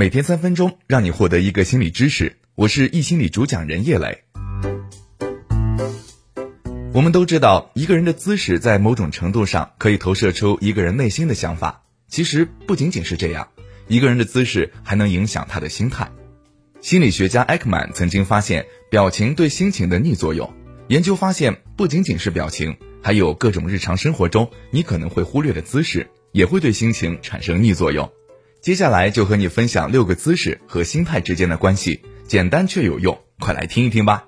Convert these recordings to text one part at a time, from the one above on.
每天三分钟，让你获得一个心理知识。我是易心理主讲人叶磊。我们都知道，一个人的姿势在某种程度上可以投射出一个人内心的想法。其实不仅仅是这样，一个人的姿势还能影响他的心态。心理学家艾克曼曾经发现表情对心情的逆作用。研究发现，不仅仅是表情，还有各种日常生活中你可能会忽略的姿势，也会对心情产生逆作用。接下来就和你分享六个姿势和心态之间的关系，简单却有用，快来听一听吧。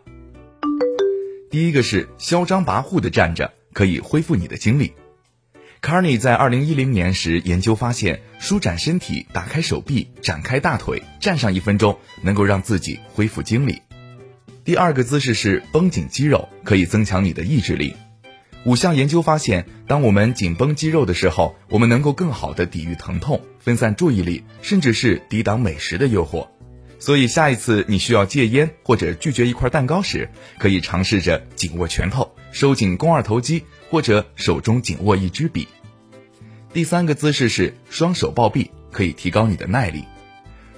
第一个是嚣张跋扈的站着，可以恢复你的精力。卡尼在二零一零年时研究发现，舒展身体、打开手臂、展开大腿，站上一分钟，能够让自己恢复精力。第二个姿势是绷紧肌肉，可以增强你的意志力。五项研究发现，当我们紧绷肌肉的时候，我们能够更好的抵御疼痛。分散注意力，甚至是抵挡美食的诱惑。所以下一次你需要戒烟或者拒绝一块蛋糕时，可以尝试着紧握拳头，收紧肱二头肌，或者手中紧握一支笔。第三个姿势是双手抱臂，可以提高你的耐力。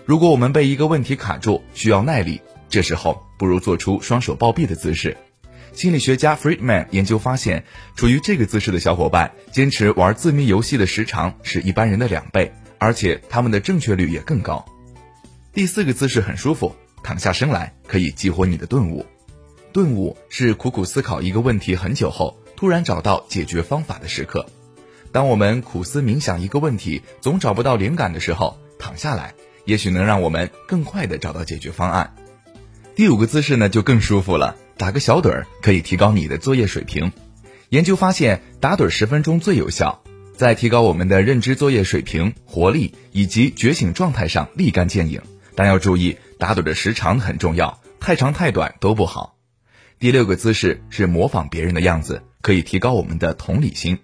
如果我们被一个问题卡住，需要耐力，这时候不如做出双手抱臂的姿势。心理学家 Friedman 研究发现，处于这个姿势的小伙伴，坚持玩字谜游戏的时长是一般人的两倍。而且他们的正确率也更高。第四个姿势很舒服，躺下身来可以激活你的顿悟。顿悟是苦苦思考一个问题很久后，突然找到解决方法的时刻。当我们苦思冥想一个问题，总找不到灵感的时候，躺下来，也许能让我们更快的找到解决方案。第五个姿势呢，就更舒服了，打个小盹儿可以提高你的作业水平。研究发现，打盹十分钟最有效。在提高我们的认知作业水平、活力以及觉醒状态上立竿见影，但要注意打盹的时长很重要，太长太短都不好。第六个姿势是模仿别人的样子，可以提高我们的同理心。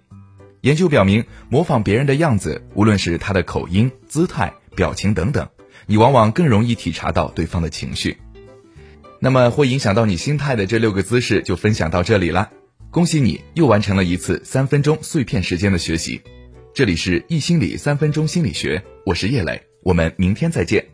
研究表明，模仿别人的样子，无论是他的口音、姿态、表情等等，你往往更容易体察到对方的情绪。那么会影响到你心态的这六个姿势就分享到这里了。恭喜你又完成了一次三分钟碎片时间的学习，这里是易心理三分钟心理学，我是叶磊，我们明天再见。